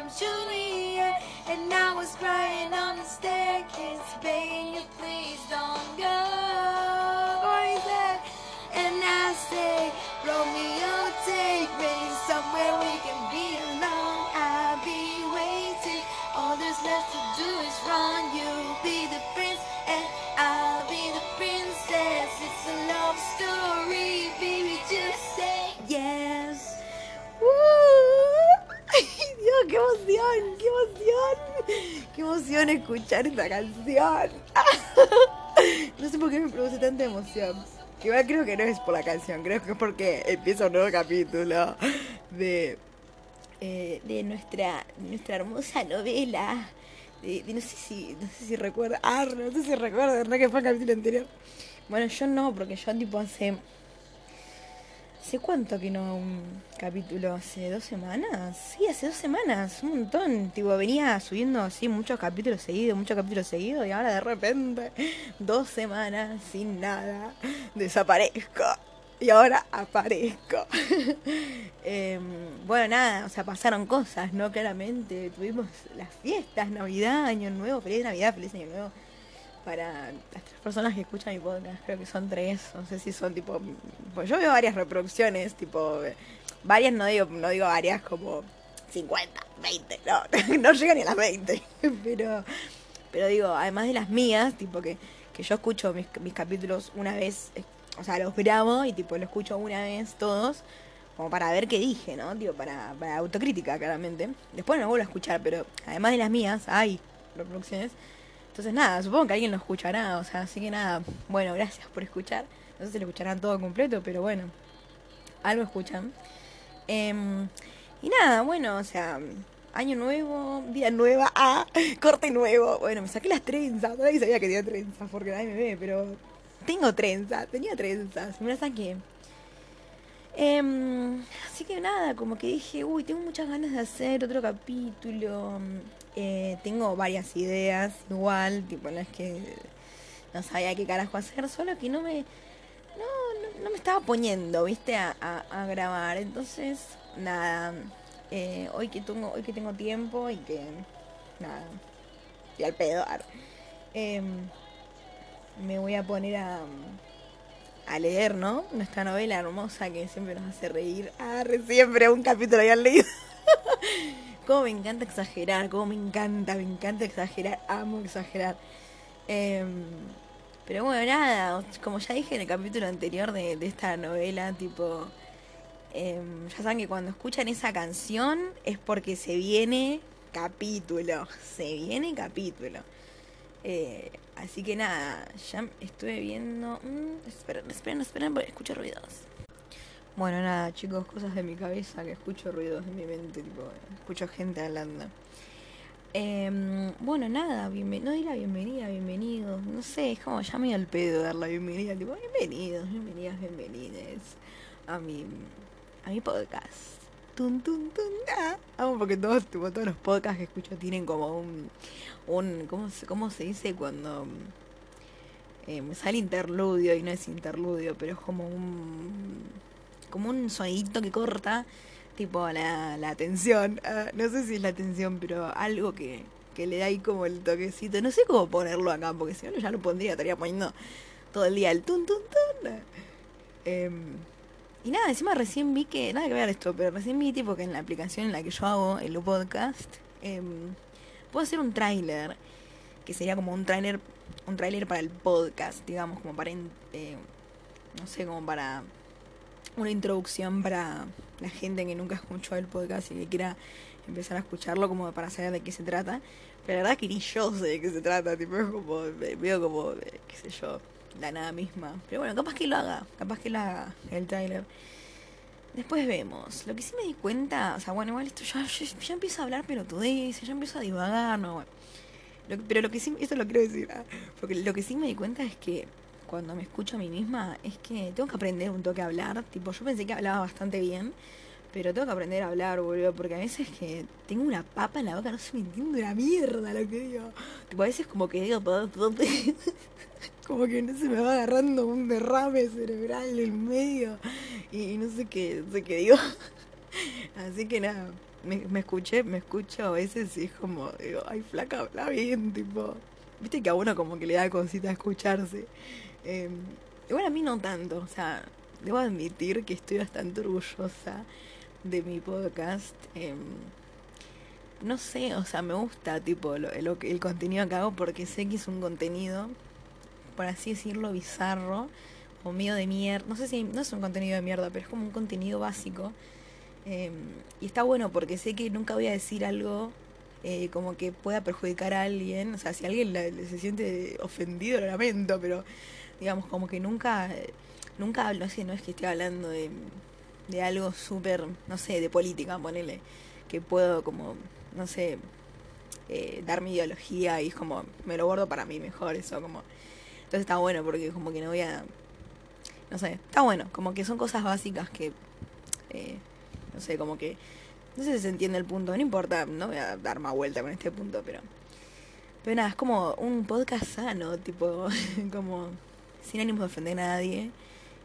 from Juliet And I was crying on the staircase you please don't go. And I say Romeo take me somewhere we can be alone. I'll be waiting. All there's left to do is run You'll escuchar esta canción! No sé por qué me produce tanta emoción. Igual creo que no es por la canción, creo que es porque empieza un nuevo capítulo de, eh, de nuestra, nuestra hermosa novela. De, de- no sé si, no sé si recuerda, ah, no sé si recuerda, ¿verdad que fue el capítulo anterior? Bueno, yo no, porque yo tipo hace ¿Hace cuánto que no un capítulo? ¿Hace dos semanas? Sí, hace dos semanas, un montón. Tipo, venía subiendo así muchos capítulos seguidos, muchos capítulos seguidos, y ahora de repente, dos semanas sin nada, desaparezco. Y ahora aparezco. Em, bueno, nada, o sea, pasaron cosas, ¿no? Claramente, tuvimos las fiestas, Navidad, Año Nuevo, feliz Navidad, feliz Año Nuevo para las tres personas que escuchan mi podcast, creo que son tres, no sé si son tipo, pues yo veo varias reproducciones, tipo, varias no digo, no digo varias como 50, 20, no, no llegan ni a las 20, pero, pero digo, además de las mías, tipo que, que yo escucho mis, mis capítulos una vez, eh, o sea, los grabo y tipo lo escucho una vez todos, como para ver qué dije, ¿no? Tipo, para, para autocrítica, claramente. Después no vuelvo a escuchar, pero además de las mías, hay reproducciones. Entonces nada, supongo que alguien lo escuchará, o sea, así que nada, bueno, gracias por escuchar. No sé si lo escucharán todo completo, pero bueno, algo escuchan. Em, y nada, bueno, o sea, año nuevo, vida nueva, ah, corte nuevo. Bueno, me saqué las trenzas, nadie sabía que tenía trenzas porque nadie me ve, pero tengo trenzas, tenía trenzas, me las saqué. Em, así que nada, como que dije, uy, tengo muchas ganas de hacer otro capítulo. Eh, tengo varias ideas igual, tipo en las que no sabía qué carajo hacer, solo que no me, no, no, no me estaba poniendo, viste, a, a- grabar. Entonces, nada, eh, hoy que tengo, hoy que tengo tiempo y que, nada, estoy al pedo, em, me voy a poner a, a leer, ¿no? Nuestra novela hermosa que siempre nos hace reír. Ah, siempre un capítulo habían leído. Cómo me encanta exagerar, cómo me encanta, me encanta exagerar, amo exagerar. Em, pero bueno, nada, como ya dije en el capítulo anterior de, de esta novela, tipo, em, ya saben que cuando escuchan esa canción es porque se viene capítulo, se viene capítulo. Eh, así que nada, ya estuve viendo... mm, esperen, esperen, esperen, porque escucho ruidos. Bueno, nada, chicos, cosas de mi cabeza que escucho ruidos de mi mente, tipo, escucho gente hablando. Em, bueno, nada, no dirá bienvenida, bienvenidos, no sé, es como ya me el pedo dar la bienvenida, tipo, bienvenidos, bienvenidas, bienvenides a mi, a mi podcast. Tun, tun, tun, ah. Amo porque todos, tipo, todos los podcasts que escucho tienen como un, un ¿cómo se, cómo se dice cuando eh, me sale interludio y no es interludio, pero es como un como un sonidito que corta tipo la, la atención. Ah, no sé si es la atención, pero algo que, que le da ahí como el toquecito. No sé cómo ponerlo acá, porque si no ya lo pondría, estaría poniendo todo el día el tun tun tun. Em, y nada, encima recién vi que, nada que ver esto, pero recién vi tipo que en la aplicación en la que yo hago el podcast, em, puedo hacer un tráiler, que sería como un tráiler, un tráiler para el podcast, digamos, como para, eh, no sé, como para una introducción para la gente que nunca escuchó el podcast y que quiera empezar a escucharlo como para saber de qué se trata. Pero la verdad que ni yo sé de qué se trata, tipo, es como, veo como, eh, qué sé yo, la nada misma. Pero bueno, capaz que lo haga, capaz que lo haga el tráiler. Después vemos. Lo que sí me di cuenta, o sea, bueno, igual esto ya, ya, empiezo a hablar pelotudeces, ya empiezo a divagar, no, bueno. Pero lo que sí, esto lo quiero decir, ah, porque lo que sí me di cuenta es que cuando me escucho a mí misma es que tengo que aprender un toque a hablar. Tipo, yo pensé que hablaba bastante bien, pero tengo que aprender a hablar, boludo, porque a veces que tengo una papa en la boca, no se me entiende una mierda lo que digo. Tipo, a veces como que digo, como que no se me va agarrando un derrame cerebral en medio y no sé qué, no sé qué digo. Así que nada, me, me escuché, me escucho a veces y es como, digo, ay, flaca, habla bien, tipo. Viste que a uno como que le da cosita escucharse. Eh, igual a mí no tanto, o sea, debo admitir que estoy bastante orgullosa de mi podcast. eh, no sé, o sea, me gusta tipo lo, lo el contenido que hago porque sé que es un contenido, por así decirlo, bizarro o medio de mierda. No sé si no es un contenido de mierda, pero es como un contenido básico. Eh, y está bueno porque sé que nunca voy a decir algo eh, como que pueda perjudicar a alguien. O sea, si alguien la- se siente ofendido, lo lamento, pero digamos, como que nunca, nunca hablo así, no es que esté hablando de, de algo súper, no sé, de política, ponele, que puedo como, no sé, eh, dar mi ideología y es como, me lo guardo para mí mejor, eso como... Entonces está bueno porque como que no voy a... No sé, está bueno, como que son cosas básicas que... eh, no sé, como que... No sé si se entiende el punto, no importa, no voy a dar más vuelta con este punto, pero... Pero nada, es como un podcast sano, tipo, como sin ánimo de ofender a nadie.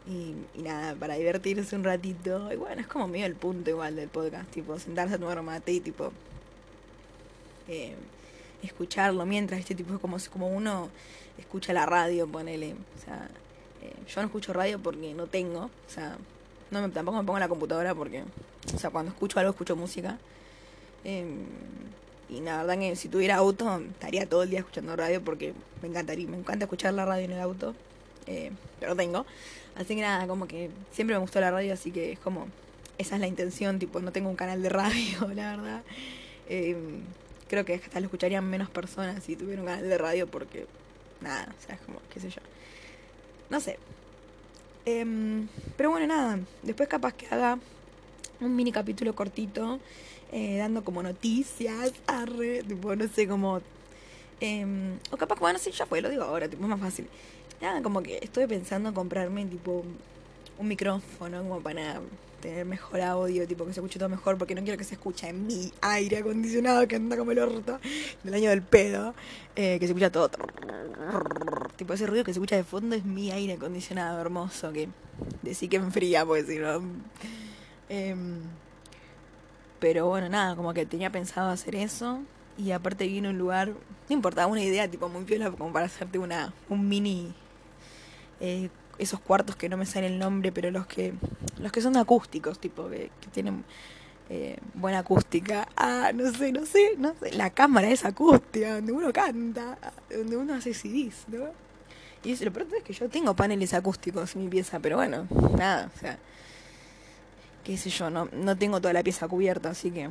Y, nada, para divertirse un ratito. Y bueno, es como medio el punto igual del podcast, tipo, sentarse a tomar mate y tipo... eh, escucharlo mientras, este tipo es como, como uno escucha la radio, ponele. O sea, eh, yo no escucho radio porque no tengo, o sea, no me, tampoco me pongo en la computadora porque, o sea, cuando escucho algo escucho música. Eh, y la verdad que si tuviera auto estaría todo el día escuchando radio porque me encantaría, me encanta escuchar la radio en el auto, eh, pero no tengo. Así que nada, como que siempre me gustó la radio, así que es como, esa es la intención, tipo, no tengo un canal de radio, la verdad. Eh, creo que hasta lo escucharían menos personas si tuviera un canal de radio porque, nada, o sea, es como, qué sé yo. No sé. Em, pero bueno, nada, después capaz que haga un mini capítulo cortito, eh, dando como noticias, arre, tipo, no sé, como... em, o capaz, bueno, sí, ya fue, lo digo ahora, tipo, es más fácil. Nada, como que estoy pensando en comprarme, tipo, un micrófono como para tener mejor audio, tipo, que se escuche todo mejor, porque no quiero que se escuche mi aire acondicionado que anda como el orto del año del pedo, eh, que se escucha todo. Tipo, ese ruido que se escucha de fondo es mi aire acondicionado hermoso, que decir que enfría, porque si no... em, pero bueno, nada, como que tenía pensado hacer eso. Y aparte vino un lugar, no importa, una idea tipo muy piola como para hacerte una un mini eh, esos cuartos que no me sale el nombre, pero los que los que son acústicos, tipo que, que tienen eh, buena acústica. Ah, no sé, no sé, no sé, la cámara es acústica, donde uno canta, donde uno hace CDs, ¿no? Y lo peor es que yo tengo paneles acústicos en mi pieza, pero bueno, nada, o sea, qué sé yo, no, no tengo toda la pieza cubierta, así que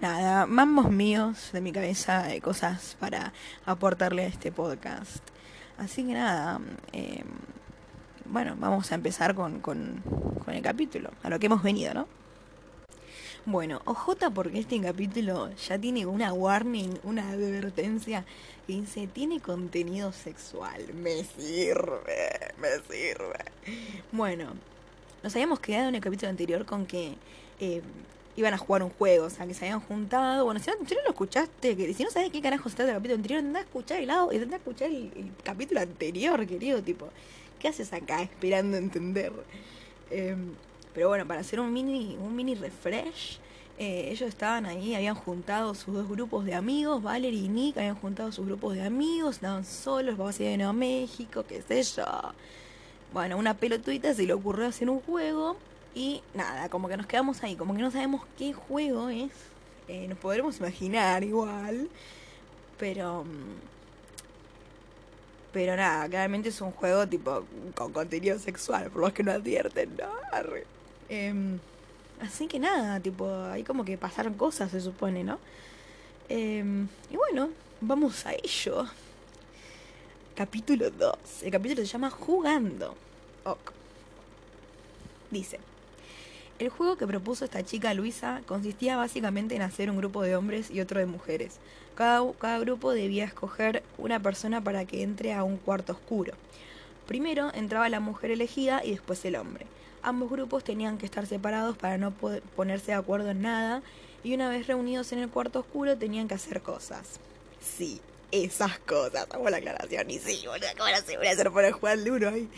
nada, mambos míos de mi cabeza, de cosas para aportarle a este podcast. Así que nada, eh, bueno, vamos a empezar con, con, el capítulo, a lo que hemos venido, ¿no? Bueno, OJ porque este capítulo ya tiene una warning, una advertencia que dice, tiene contenido sexual. Me sirve, me sirve. Bueno, nos habíamos quedado en el capítulo anterior con que eh, iban a jugar un juego, o sea, que se habían juntado. Bueno, si no, si no lo escuchaste, que si no sabes qué carajo se trata el capítulo anterior, anda a escuchar el lado, anda a escuchar el, capítulo anterior, querido, tipo, ¿qué haces acá esperando entender? Eh, pero bueno, para hacer un mini, un mini refresh, eh, ellos estaban ahí, habían juntado sus dos grupos de amigos, Valerie y Nick, habían juntado sus grupos de amigos, estaban solos, papá se iba de Nuevo México, qué sé yo. Bueno, una pelotudita se le ocurrió hacer un juego y nada, como que nos quedamos ahí, como que no sabemos qué juego es. Eh, nos podremos imaginar igual, pero... mm, Pero nada, claramente es un juego tipo con contenido sexual, por más que no advierten, ¿no? Em, así que nada, tipo, ahí como que pasaron cosas, se supone, ¿no? Em, y bueno, vamos a ello. Capítulo 2. El capítulo se llama Jugando. Ok. Dice. El juego que propuso esta chica Luisa consistía básicamente en hacer un grupo de hombres y otro de mujeres. Cada, grupo debía escoger una persona para que entre a un cuarto oscuro. Primero entraba la mujer elegida y después el hombre. Ambos grupos tenían que estar separados para no ponerse de acuerdo en nada y una vez reunidos en el cuarto oscuro tenían que hacer cosas. Sí, esas cosas, hago la aclaración y sí, boludo, ¿cómo se voy a hacer para jugar duro ahí?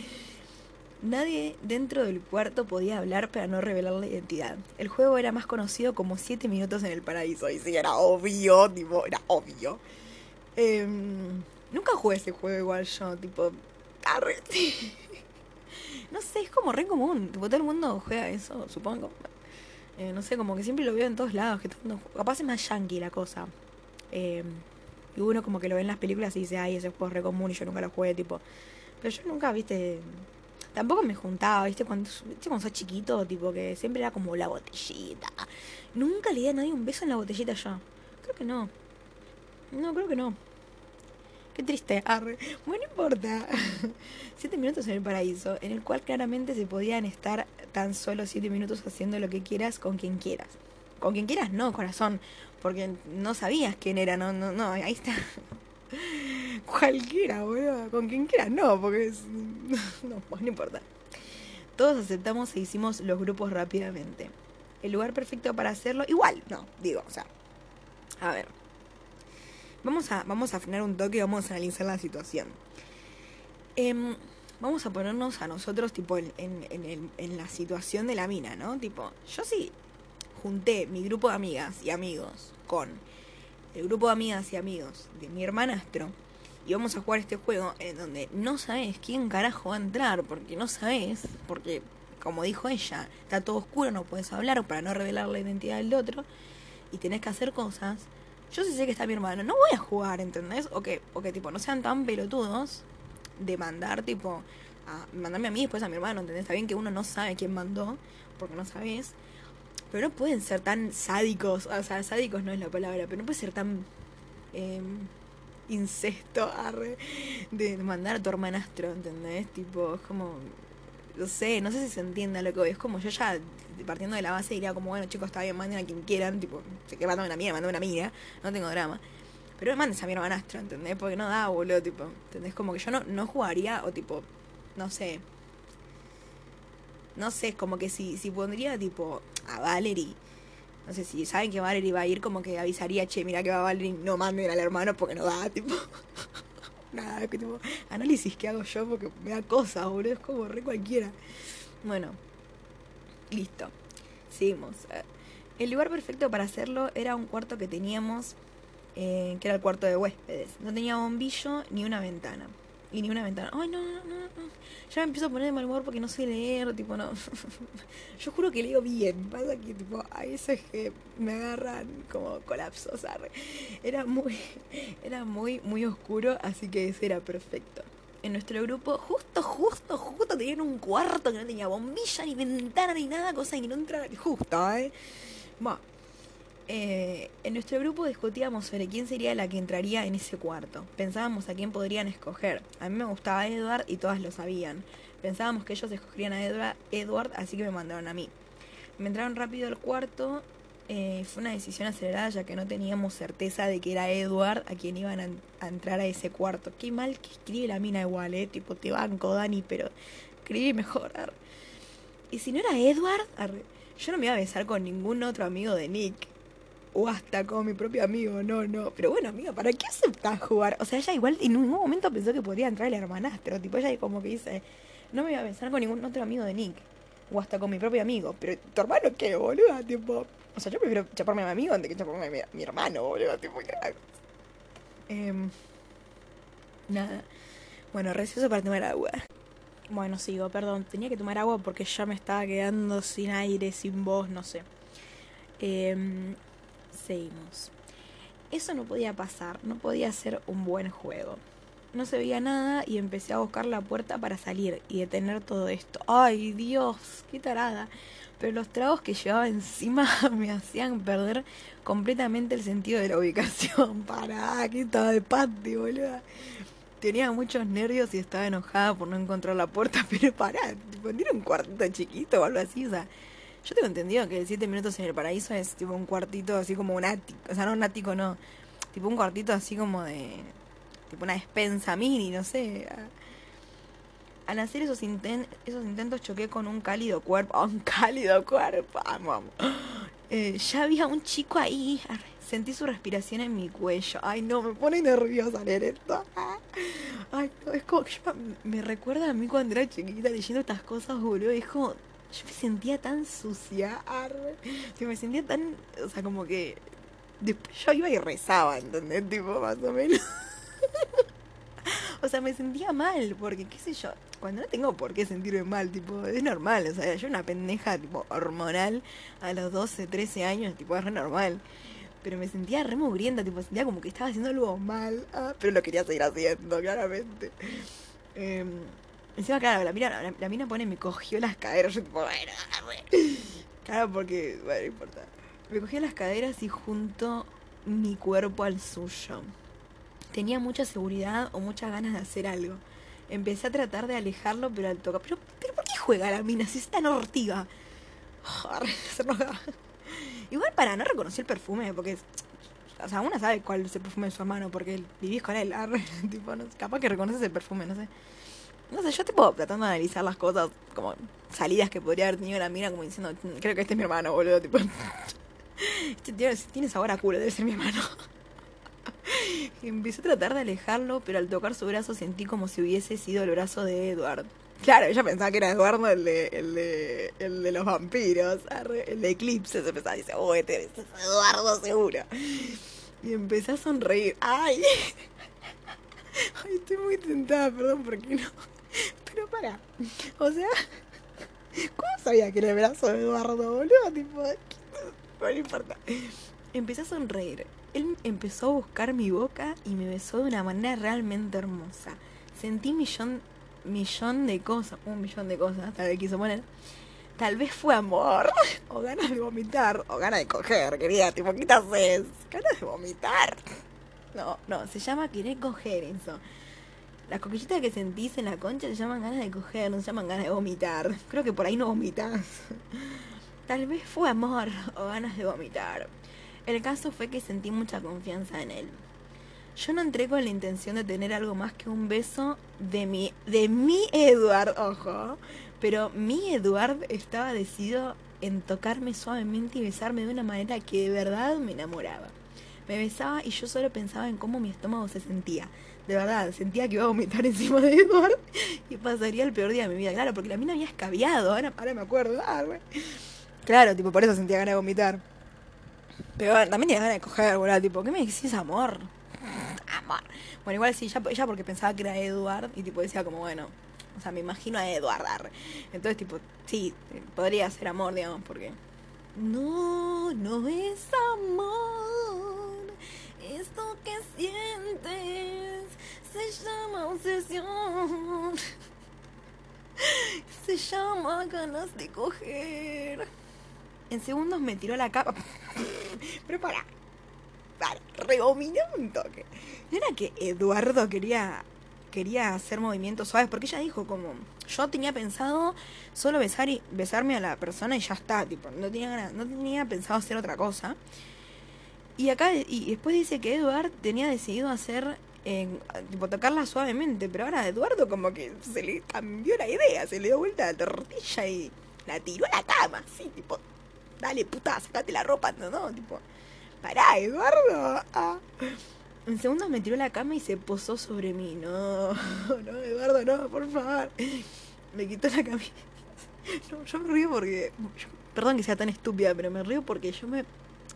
Nadie dentro del cuarto podía hablar para no revelar la identidad. El juego era más conocido como 7 minutos en el paraíso. Y sí, era obvio, tipo, era obvio. Em, nunca jugué ese juego igual yo, tipo... arre. No sé, es como re común. Tipo, todo el mundo juega eso, supongo. Eh, no sé, como que siempre lo veo en todos lados. Que todo el mundo. Capaz es más yankee la cosa. Em, y uno como que lo ve en las películas y dice, ay, ese juego es re común y yo nunca lo jugué, tipo... Pero yo nunca, viste Tampoco me juntaba, ¿viste? Cuando, ¿viste? Cuando sos chiquito, tipo que siempre era como la botellita. Nunca le di a nadie un beso en la botellita yo. Creo que no. No, creo que no. Qué triste. Arre. Bueno, no importa. siete minutos en el paraíso, en el cual claramente se podían estar tan solo siete minutos haciendo lo que quieras con quien quieras. Con quien quieras, no, corazón. Porque no sabías quién era, no, no, no, ahí está. Cualquiera, boludo. Con quien quiera, no, porque es... No, pues no importa. Todos aceptamos e hicimos los grupos rápidamente. El lugar perfecto para hacerlo, igual, no, digo, o sea. A ver. Vamos a, vamos a frenar un toque y vamos a analizar la situación. Em, vamos a ponernos a nosotros, tipo, en, en, la situación de la mina, ¿no? Tipo, yo sí junté mi grupo de amigas y amigos con el grupo de amigas y amigos de mi hermanastro y vamos a jugar este juego en donde no sabes quién carajo va a entrar, porque no sabes, porque como dijo ella, está todo oscuro, no puedes hablar para no revelar la identidad del otro y tenés que hacer cosas. Yo sí sé que está mi hermano, no voy a jugar, ¿entendés? O que, o que tipo, no sean tan pelotudos de mandar, tipo, mandarme a mí y después a mi hermano, ¿entendés? Está bien que uno no sabe quién mandó, porque no sabes. Pero no pueden ser tan sádicos, o sea, sádicos no es la palabra, pero no puede ser tan eh, incesto arre, de mandar a tu hermanastro, ¿entendés? Tipo, es como, no sé, no sé si se entiende lo que voy, es como yo ya partiendo de la base diría como, bueno chicos, está bien, manden a quien quieran, tipo, se que mandan una mía, mandan una mía, no tengo drama. Pero mandes a mi hermanastro, ¿entendés? Porque no da, boludo, tipo, ¿entendés? Como que yo no, no jugaría, o tipo, no sé, no sé, como que si, si pondría tipo a Valerie, no sé si saben que Valerie va a ir, como que avisaría, che, mira que va Valerie, no manden al hermano porque no da, tipo. Nada, que tipo, análisis que hago yo porque me da cosas, boludo, es como re cualquiera. Bueno, listo. Seguimos. El lugar perfecto para hacerlo era un cuarto que teníamos, eh, que era el cuarto de huéspedes. No tenía bombillo ni una ventana y ni una ventana. Ay, no, no, no, no. Ya me empiezo a poner de mal humor porque no sé leer, tipo, no. Yo juro que leo bien. Pasa que, tipo, a veces que me agarran como colapsos. Era muy, era muy, muy oscuro, así que ese era perfecto. En nuestro grupo, justo, justo, justo tenían un cuarto que no tenía bombilla, ni ventana, ni nada, cosa que no entraba. Justo, ¿eh? Bueno, eh, en nuestro grupo discutíamos sobre quién sería la que entraría en ese cuarto. Pensábamos a quién podrían escoger. A mí me gustaba Edward y todas lo sabían. Pensábamos que ellos escogerían a Edward, así que me mandaron a mí. Me entraron rápido al cuarto. Eh, fue una decisión acelerada ya que no teníamos certeza de que era Edward a quien iban a, a, entrar a ese cuarto. Qué mal que escribe la mina igual, eh. Tipo, te banco, Dani, pero escribí mejor. Y si no era Edward, yo no me iba a besar con ningún otro amigo de Nick o hasta con mi propio amigo, no, no. Pero bueno, amiga, ¿para qué aceptas jugar? O sea, ella igual en ningún momento pensó que podría entrar el hermanastro. Tipo, ella como que dice, no me voy a pensar con ningún otro amigo de Nick. O hasta con mi propio amigo. Pero, ¿tu hermano qué, boludo? Tipo, o sea, yo prefiero chaparme a mi amigo antes que chaparme a mi, mi hermano, boludo. Tipo, eh, nada. Bueno, receso para tomar agua. Bueno, sigo, perdón. Tenía que tomar agua porque ya me estaba quedando sin aire, sin voz, no sé. Eh, seguimos. Eso no podía pasar, no podía ser un buen juego. No se veía nada y empecé a buscar la puerta para salir y detener todo esto. ¡Ay, Dios! ¡Qué tarada! Pero los tragos que llevaba encima me hacían perder completamente el sentido de la ubicación. Pará, que estaba de pati, boludo. Tenía muchos nervios y estaba enojada por no encontrar la puerta, pero pará, tipo, un cuartito chiquito o algo así, o sea, Yo tengo entendido que Siete Minutos en el Paraíso es tipo un cuartito así como un ático. O sea, no un ático, no. Tipo un cuartito así como de. Tipo una despensa mini, no sé. Al hacer esos, inten esos intentos choqué con un cálido cuerpo. un cálido cuerpo! Vamos. Eh, ya había un chico ahí. Sentí su respiración en mi cuello. Ay, no, me pone nerviosa leer esto. Ay, no, es como yo, me recuerda a mí cuando era chiquita leyendo estas cosas, boludo. Es como, yo me sentía tan sucia. Arre. me sentía tan, o sea, como que después yo iba y rezaba, ¿entendés? Tipo, más o menos. o sea, me sentía mal, porque qué sé yo, cuando no tengo por qué sentirme mal, tipo, es normal, o sea, yo una pendeja, tipo, hormonal a los 12, 13 años, tipo, es re normal. Pero me sentía re mugrienta, tipo, sentía como que estaba haciendo algo mal, ah, pero lo quería seguir haciendo, claramente. Eh, encima, claro, la mina, la, mina pone, me cogió las caderas, yo tipo, bueno, claro, porque, bueno, no importa. Me cogió las caderas y junto mi cuerpo al suyo. Tenía mucha seguridad o muchas ganas de hacer algo. Empecé a tratar de alejarlo, pero al tocar. Pero, pero ¿por qué juega la mina si es tan ortiga? Igual para no reconocer el perfume, porque. O sea, uno sabe cuál es el perfume de su hermano, porque vivís con él. tipo, no, capaz que reconoces el perfume, no sé. No sé, yo tipo tratando de analizar las cosas, como salidas que podría haber tenido la mina, como diciendo, creo que este es mi hermano, boludo, tipo. Este tío tiene sabor a culo, debe ser mi hermano. Empecé a tratar de alejarlo, pero al tocar su brazo sentí como si hubiese sido el brazo de Edward. Claro, ella pensaba que era Eduardo el de, el de, el de los vampiros, el de Eclipse. Se pensaba, dice, oh, este es Eduardo seguro. Y empecé a sonreír. ¡Ay! Ay, estoy muy tentada, perdón, porque no. Pero para. O sea, ¿cómo sabía que era el brazo de Eduardo, boludo? Tipo, no importa. Empecé a sonreír. Él empezó a buscar mi boca y me besó de una manera realmente hermosa. Sentí millón, millón de cosas, un millón de cosas, tal vez quiso poner. Tal vez fue amor, o ganas de vomitar, o ganas de coger, querida, tipo, ¿qué te haces? Ganas de vomitar. No, no, se llama querer coger eso. Las coquillitas que sentís en la concha se llaman ganas de coger, no se llaman ganas de vomitar. Creo que por ahí no vomitas. Tal vez fue amor o ganas de vomitar. El caso fue que sentí mucha confianza en él. Yo no entré con la intención de tener algo más que un beso de mi, de mi Edward, ojo. Pero mi Edward estaba decidido en tocarme suavemente y besarme de una manera que de verdad me enamoraba. Me besaba y yo solo pensaba en cómo mi estómago se sentía. De verdad, sentía que iba a vomitar encima de Edward y pasaría el peor día de mi vida. Claro, porque la mina había escabiado, ahora, ahora me acuerdo. Ah, claro, tipo, por eso sentía ganas de vomitar. Pero también tenía ganas de coger, boludo. Tipo, ¿qué me decís, amor? Amor. Bueno, igual sí, ya porque pensaba que era Edward y tipo decía como, bueno, o sea, me imagino a Edward. Entonces, tipo, sí, podría ser amor, digamos, porque... No, no es amor. Esto que sientes se llama obsesión. Se llama ganas de coger. En segundos me tiró la capa. Pero para. Para, un toque. No era que Eduardo quería quería hacer movimientos suaves, porque ella dijo como, yo tenía pensado solo besar y besarme a la persona y ya está, tipo, no tenía no tenía pensado hacer otra cosa. Y acá, y después dice que Eduard tenía decidido hacer, eh, tipo, tocarla suavemente, pero ahora Eduardo como que se le cambió la idea, se le dio vuelta la tortilla y la tiró a la cama, así, tipo, dale puta, sacate la ropa, no, no, tipo, pará, Eduardo. Ah. En segundos me tiró la cama y se posó sobre mí. No, no, Eduardo, no, por favor. Me quitó la camisa. No, yo me río porque. perdón que sea tan estúpida, pero me río porque yo me.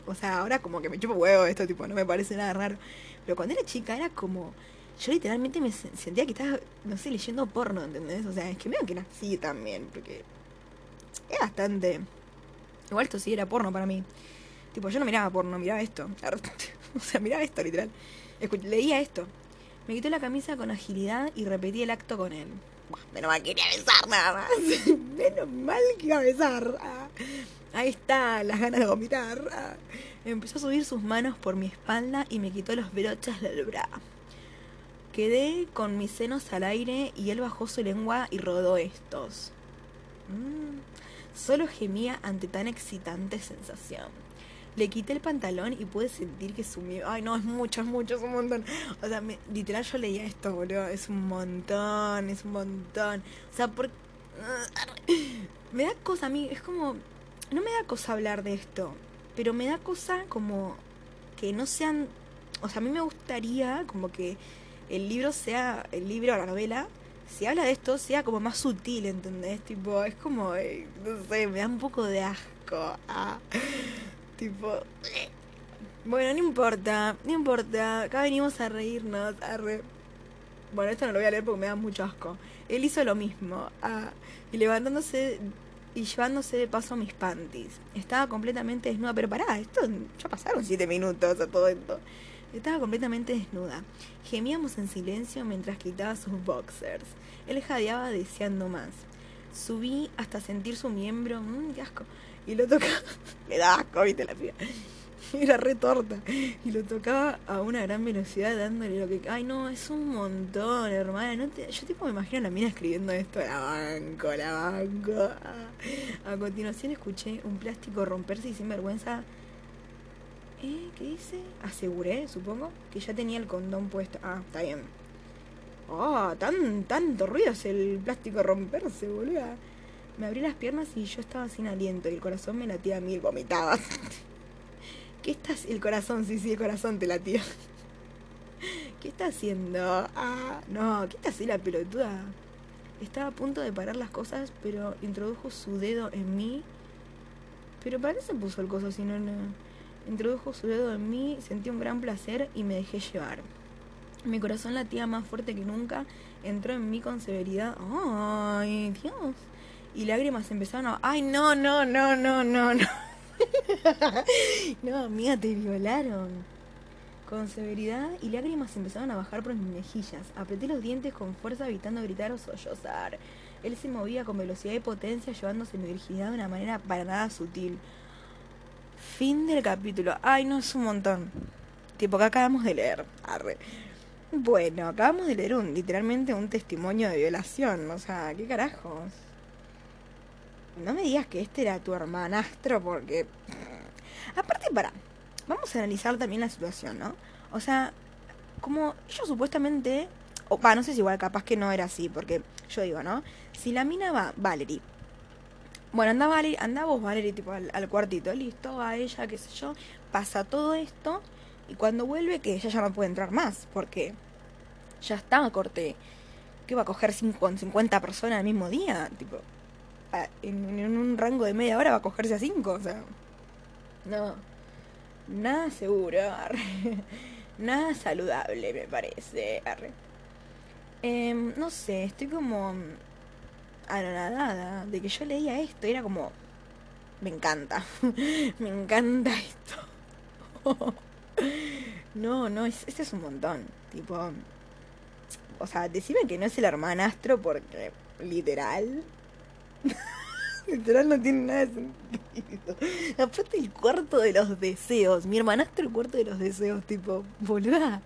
O sea, ahora como que me chupo huevo esto, tipo, no me parece nada raro. Pero cuando era chica era como. Yo literalmente me sentía que estaba, no sé, leyendo porno, ¿entendés? O sea, es que veo que nací también, porque. Es bastante Igual esto sí era porno para mí. Tipo, yo no miraba porno, miraba esto. o sea, miraba esto literal. leía esto. Me quitó la camisa con agilidad y repetí el acto con él. Menos mal que quería besar nada más. menos mal que iba a besar. Ah, ahí está, las ganas de vomitar. Ah, empezó a subir sus manos por mi espalda y me quitó los broches del bra. Quedé con mis senos al aire y él bajó su lengua y rodó estos. Mm. Solo gemía ante tan excitante sensación. Le quité el pantalón y pude sentir que sumió. Ay, no, es mucho, es mucho, es un montón. O sea, me- literal yo leía esto, boludo. Es un montón, es un montón. O sea, por... Me da cosa a mí, es como... No me da cosa hablar de esto, pero me da cosa como que no sean... O sea, a mí me gustaría como que el libro sea, el libro o la novela, si habla de esto, sea como más sutil, ¿entendés? Tipo, es como, eh, no sé, me da un poco de asco. Ah, tipo... eh. Bueno, no importa, no importa, acá venimos a reírnos, a re... Bueno, esto no lo voy a leer porque me da mucho asco. Él hizo lo mismo, y levantándose y llevándose de paso mis panties. Estaba completamente desnuda, pero pará, esto ya pasaron siete minutos a todo esto. Estaba completamente desnuda. Gemíamos en silencio mientras quitaba sus boxers. Él jadeaba deseando más. Subí hasta sentir su miembro, mmm, qué asco, y lo tocaba. Me da asco, viste la piba. Era re torta. Y lo tocaba a una gran velocidad dándole lo que... Ay, no, es un montón, hermana. No te... Yo tipo me imagino a la mina escribiendo esto. La banco, la banco. A continuación escuché un plástico romperse y sin vergüenza... ¿Eh? ¿Qué dice? Aseguré, supongo, que ya tenía el condón puesto. Ah, está bien. Oh, tan, tanto ruido es el plástico romperse, boluda. Me abrí las piernas y yo estaba sin aliento y el corazón me latía a mil, vomitaba. ¿Qué estás? El corazón, sí, sí, el corazón te latía. ¿Qué está haciendo? Ah, no, ¿qué está haciendo la pelotuda? Estaba a punto de parar las cosas, pero introdujo su dedo en mí. ¿Pero para qué se puso el coso si no, no? Introdujo su dedo en mí, sentí un gran placer y me dejé llevar. Mi corazón latía más fuerte que nunca, entró en mí con severidad. ¡Ay, Dios! Y lágrimas empezaron a... ¡Ay, no, no, no, no, no, no! no, amiga, te violaron. Con severidad y lágrimas empezaron a bajar por mis mejillas. Apreté los dientes con fuerza evitando gritar o sollozar. Él se movía con velocidad y potencia llevándose mi virginidad de una manera para nada sutil. Fin del capítulo. Ay, no, es un montón. Tipo, que acabamos de leer. Bueno, acabamos de leer un, literalmente un testimonio de violación. O sea, ¿qué carajos? No me digas que este era tu hermanastro porque... Aparte, para, vamos a analizar también la situación, ¿no? O sea, como ellos supuestamente... O, va, no sé si igual capaz que no era así, porque yo digo, ¿no? Si la mina va, Valerie. Bueno, anda Valerie, anda vos Valerie, tipo al, al cuartito, listo, a ella, qué sé yo. Pasa todo esto y cuando vuelve que ella ya no puede entrar más, porque ya está, corte. ¿Qué va a coger cinco, con 50 personas al mismo día? Tipo, en, un rango de media hora va a cogerse a cinco, o sea. No. Nada seguro. Nada saludable, me parece. Em, no sé, estoy como anonadada de que yo leía esto. Era como, me encanta, me encanta esto. no, no, es, este es un montón. Tipo, o sea, decime que no es el hermanastro porque, literal, literal no tiene nada de sentido. Aparte el cuarto de los deseos, mi hermanastro el cuarto de los deseos, tipo, boluda,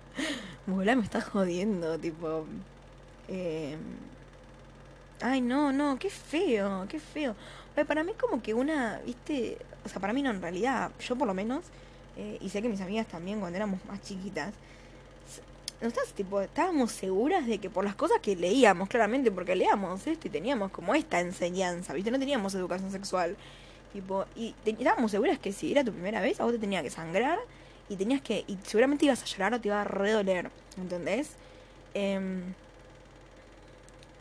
boluda me estás jodiendo, tipo, eh, ay no, no, qué feo, qué feo. Para mí como que una, viste, o sea, para mí no en realidad, yo por lo menos, eh, y sé que mis amigas también cuando éramos más chiquitas, no estás, tipo, estábamos seguras de que por las cosas que leíamos, claramente, porque leíamos esto y teníamos como esta enseñanza, ¿viste? No teníamos educación sexual. Tipo, y estábamos seguras que si era tu primera vez, a vos te tenía que sangrar y tenías que. Y seguramente ibas a llorar o te iba a redoler, ¿entendés? Em,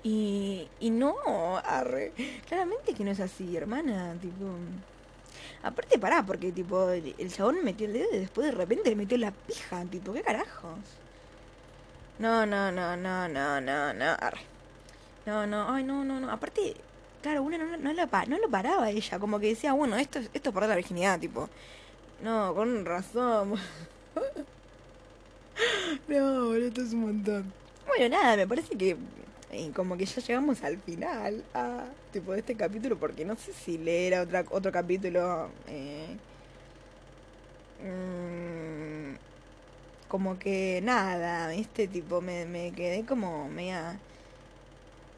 y, y no, arre, claramente que no es así, hermana, tipo. Aparte, pará, porque tipo, el, el chabón me metió el dedo y después de repente le metió la pija, tipo, ¿qué carajos? No, no, no, no, no, no, no. No, no, ay, no, no, no. Aparte, claro, una no, no, pa- no lo paraba ella, como que decía, bueno, esto, es- esto es perder la virginidad, tipo. No, con razón. no, boludo, esto es un montón. Bueno, nada, me parece que como que ya llegamos al final, tipo, de este capítulo, porque no sé si leer otra, otro capítulo. Eh, mm, como que nada, este tipo me, me quedé como media...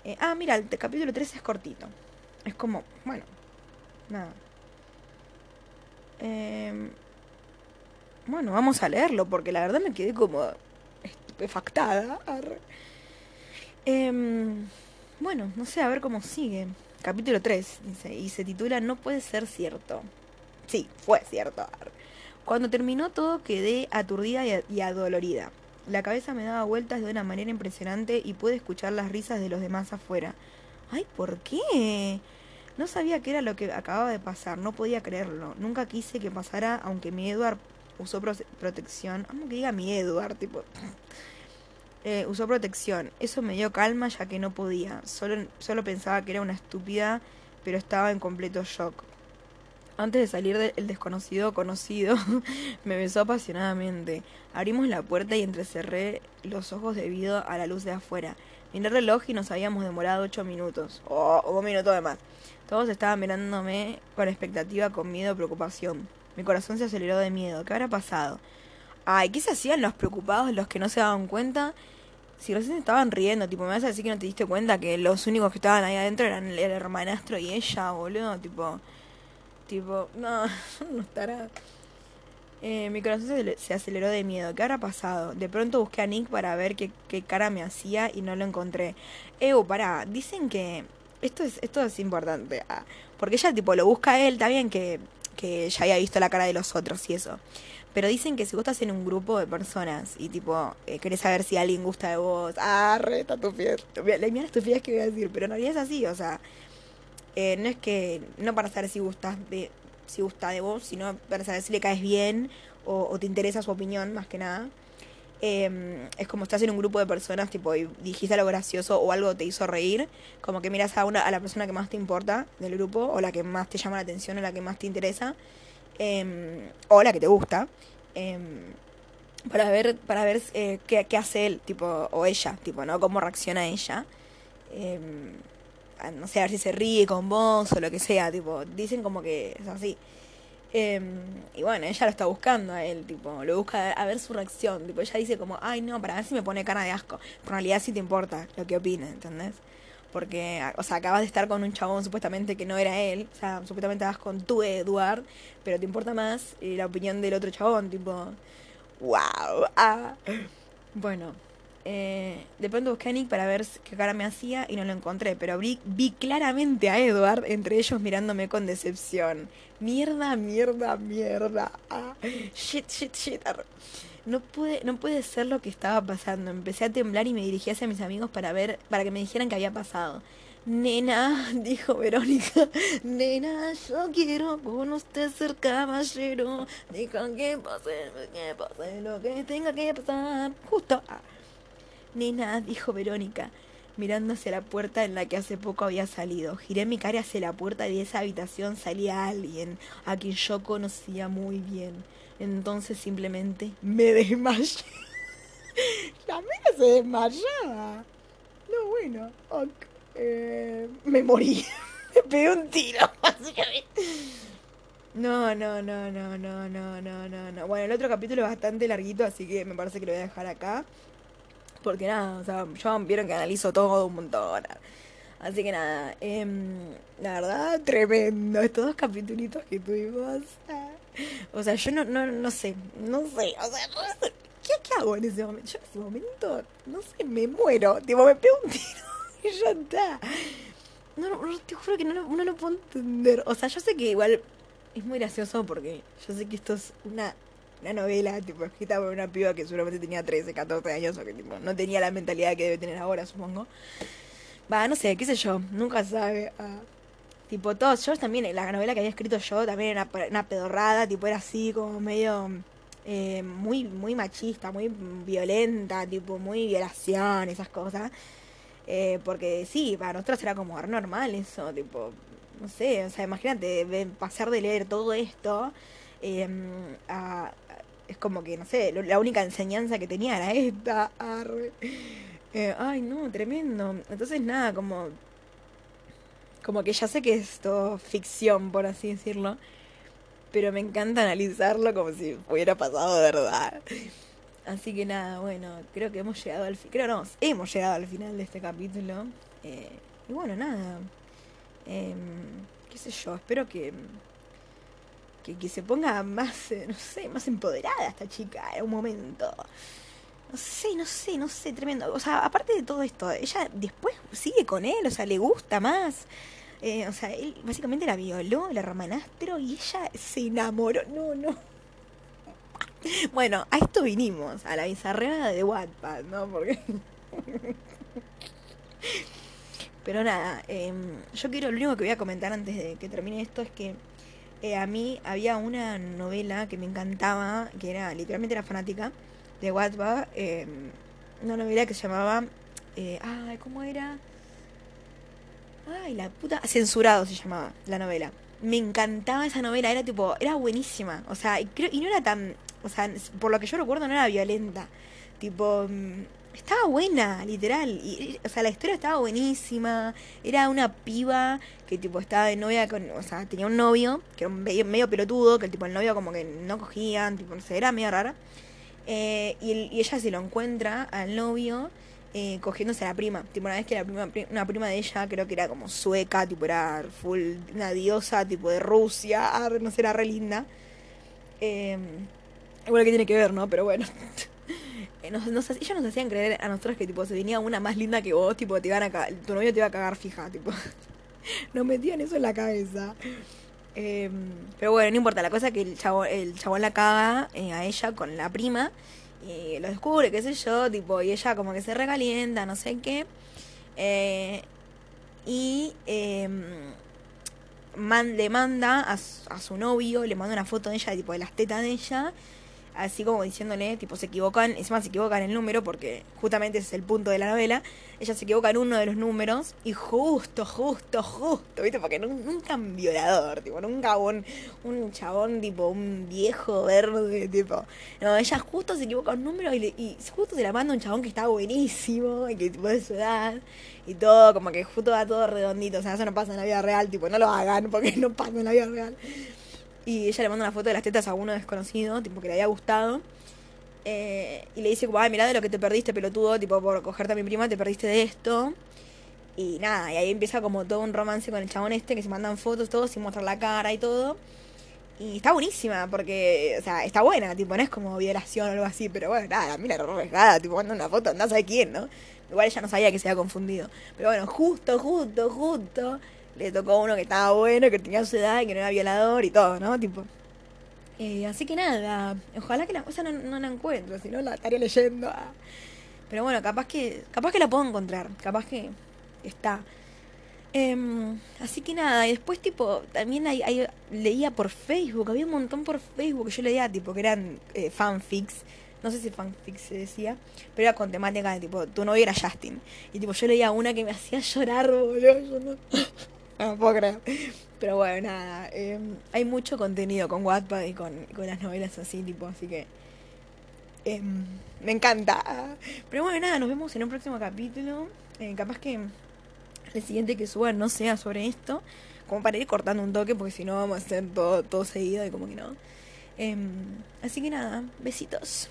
eh, ah, mira, el capítulo 3 es cortito. Es como, bueno, nada. Em, bueno, vamos a leerlo porque la verdad me quedé como estupefactada. Em, bueno, no sé, a ver cómo sigue. Capítulo 3, dice, y se titula No puede ser cierto. Sí, fue cierto. Cuando terminó todo quedé aturdida y, adolorida. La cabeza me daba vueltas de una manera impresionante y pude escuchar las risas de los demás afuera. Ay, ¿por qué? No sabía qué era lo que acababa de pasar, no podía creerlo. Nunca quise que pasara, aunque mi Edward usó pro- protección. Amo que diga mi Edward, tipo. Eh, usó protección. Eso me dio calma ya que no podía. Solo, solo pensaba que era una estúpida, pero estaba en completo shock. Antes de salir del desconocido conocido, me besó apasionadamente. Abrimos la puerta y entrecerré los ojos debido a la luz de afuera. Miré el reloj y nos habíamos demorado ocho minutos. Oh, un minuto de más. Todos estaban mirándome con expectativa, con miedo, preocupación. Mi corazón se aceleró de miedo. ¿Qué habrá pasado? Ay, ¿qué se hacían los preocupados, los que no se daban cuenta? Si recién estaban riendo, tipo, me vas a decir que no te diste cuenta que los únicos que estaban ahí adentro eran el hermanastro y ella, boludo, tipo, tipo, no, no estará. Eh, mi corazón se, aceleró de miedo. ¿Qué habrá pasado? De pronto busqué a Nick para ver qué, qué cara me hacía y no lo encontré. Ew, pará, dicen que esto es, esto es importante. ah, porque ella tipo lo busca a él, está bien que, que ya haya visto la cara de los otros y eso. Pero dicen que si vos estás en un grupo de personas y tipo eh, querés saber si alguien gusta de vos, ah, re, está estupidez. Mira, La mía estupidez que voy a decir, pero en realidad es así, o sea, eh, no es que, no para saber si gustas de, si gusta de vos, sino para saber si le caes bien o, te interesa su opinión, más que nada. Eh, es como estás en un grupo de personas, tipo, y dijiste algo gracioso o algo te hizo reír, como que miras a una, a la persona que más te importa del grupo, o la que más te llama la atención, o la que más te interesa, eh, o la que te gusta, eh, para ver, para ver eh, qué, qué hace él, tipo, o ella, tipo, ¿no? Cómo reacciona ella. No sé, a ver si se ríe con vos o lo que sea, tipo, dicen como que es así. Eh, y bueno, ella lo está buscando a él, tipo, lo busca a ver su reacción. Tipo, ella dice como, ay no, para ver si me pone cara de asco. Pero en realidad sí te importa lo que opina, ¿entendés? Porque, o sea, acabas de estar con un chabón supuestamente que no era él. O sea, supuestamente vas con tu Eduard, pero te importa más eh, la opinión del otro chabón, tipo, wow. Ah. Bueno, eh, de pronto busqué a Nick para ver qué cara me hacía y no lo encontré, pero vi, vi claramente a Edward entre ellos mirándome con decepción. Mierda, mierda, mierda. Ah, shit, shit, shit. No pude, no puede ser lo que estaba pasando. Empecé a temblar y me dirigí hacia mis amigos para ver, para que me dijeran qué había pasado. Nena, dijo Verónica, nena, yo quiero con usted ser caballero. Diga que pase, que pase lo que tenga que pasar. Justo. Ah. Nena, dijo Verónica, mirando hacia la puerta en la que hace poco había salido. Giré mi cara hacia la puerta y de esa habitación salía alguien a quien yo conocía muy bien. Entonces simplemente me desmayé. la mina se desmayaba. No, bueno. Eh, me morí. me pegué un tiro. No, no, no, no, no, no, no, no, no. Bueno, el otro capítulo es bastante larguito, así que me parece que lo voy a dejar acá. Porque nada, o sea, yo vieron que analizo todo un montón. Así que nada, em, la verdad, tremendo. Estos dos capítulos que tuvimos. O sea, yo no, no, no sé, no sé, o sea. ¿Qué, ¿Qué hago en ese momento? Yo en ese momento, no sé, me muero. Tipo, me pego un tiro y ya está. No, no, te juro que no, lo- no puedo entender. O sea, yo sé que igual es muy gracioso porque yo sé que esto es una, una novela, tipo, escrita por una piba que seguramente tenía 13, 14 años o que tipo, no tenía la mentalidad que debe tener ahora, supongo. Va, no sé, qué sé yo, nunca sabe. ah. Tipo, todos, yo también, la novela que había escrito yo también era una, pedorrada, tipo, era así como medio eh, muy, muy machista, muy violenta, tipo, muy violación, esas cosas. Eh, porque sí, para nosotros era como normal eso, tipo, no sé, o sea, imagínate, pasar de leer todo esto eh, a- es como que, no sé, la única enseñanza que tenía era esta. Eh, ay, no, tremendo. Entonces, nada, como, como que ya sé que es todo ficción, por así decirlo, pero me encanta analizarlo como si hubiera pasado de verdad. Así que nada, bueno, creo que hemos llegado al fin, creo no, hemos llegado al final de este capítulo. Eh, y bueno, nada. Em, qué sé yo, espero que, que, se ponga más, eh, no sé, más empoderada esta chica en un momento. No sé, no sé, no sé, tremendo. O sea, aparte de todo esto, ella después sigue con él, o sea, le gusta más. Eh, o sea, él básicamente la violó, la hermanastro, y ella se enamoró. No, no. Bueno, a esto vinimos, a la bizarrera de Wattpad, ¿no? Porque... Pero nada, eh, yo quiero, lo único que voy a comentar antes de que termine esto es que eh, a mí había una novela que me encantaba, que era, literalmente era fanática, de Wattpad, eh, una novela que se llamaba, eh, ay, ¿cómo era? Ay, la puta, Censurado se llamaba la novela. Me encantaba esa novela, era tipo, era buenísima, o sea, y, creo, y no era tan, o sea, por lo que yo recuerdo no era violenta, tipo, mm, estaba buena, literal. Y, o sea, la historia estaba buenísima. Era una piba que tipo estaba de novia con, o sea, tenía un novio, que era un medio, medio pelotudo, que el tipo el novio como que no cogían, tipo, no sé, era medio rara. Eh, y, el- y ella se lo encuentra al novio eh, cogiéndose a la prima. Tipo, una vez que la prima, pri- una prima de ella, creo que era como sueca, tipo, era full, una diosa, tipo de Rusia, no sé, era re linda. Eh, igual que tiene que ver, ¿no? Pero bueno. Eh, nos, ellos nos hacían creer a nosotros que tipo se venía una más linda que vos, tipo te iban a tu novio te iba a cagar fija, tipo. Nos metían eso en la cabeza. Eh, pero bueno, no importa, la cosa es que el chabón, el chabón la caga eh, a ella con la prima y lo descubre, qué sé yo, tipo, y ella como que se recalienta, no sé qué. Eh, y le manda a, a su novio, le manda una foto de ella, tipo de las tetas de ella, así como diciéndole, tipo, se equivocan, encima se equivocan el número, porque justamente ese es el punto de la novela, ella se equivoca en uno de los números, y justo, justo, justo, ¿viste? Porque nun- nunca un violador, tipo, nunca un, un chabón, tipo, un viejo verde, tipo, no, ella justo se equivoca un número y, le- y justo se la manda un chabón que está buenísimo, y que tipo de su edad, y todo, como que justo va todo redondito, o sea, eso no pasa en la vida real, tipo, no lo hagan, porque no pasa en la vida real. Y ella le manda una foto de las tetas a uno desconocido, tipo que le había gustado. Eh, y le dice ay, mirá de lo que te perdiste, pelotudo, tipo, por cogerte a mi prima, te perdiste de esto. Y nada, y ahí empieza como todo un romance con el chabón este, que se mandan fotos todos sin mostrar la cara y todo. Y está buenísima, porque, o sea, está buena, tipo, no es como violación o algo así, pero bueno, nada, la mina tipo, manda una foto, andás a quién, ¿no? Igual ella no sabía que se había confundido. Pero bueno, justo, justo, justo, le tocó uno que estaba bueno, que tenía su edad y que no era violador y todo, ¿no? Tipo. Eh, así que nada, ojalá que la cosa no, no la encuentro, si no la estaría leyendo. ah. Pero bueno, capaz que, capaz que la puedo encontrar, capaz que está. Em, así que nada, y después tipo, también hay- leía por Facebook, había un montón por Facebook que yo leía tipo que eran eh, fanfics, no sé si fanfics se decía, pero era con temática de tipo, tu novio era Justin. Y tipo, yo leía una que me hacía llorar, boludo, yo no, no puedo creer. Pero bueno, nada, em, hay mucho contenido con Wattpad y con, con las novelas así, tipo, así que em, me encanta. Pero bueno, nada, nos vemos en un próximo capítulo. Eh, capaz que el siguiente que suba no sea sobre esto, como para ir cortando un toque, porque si no vamos a hacer todo, todo seguido y como que no. Em, así que nada, besitos.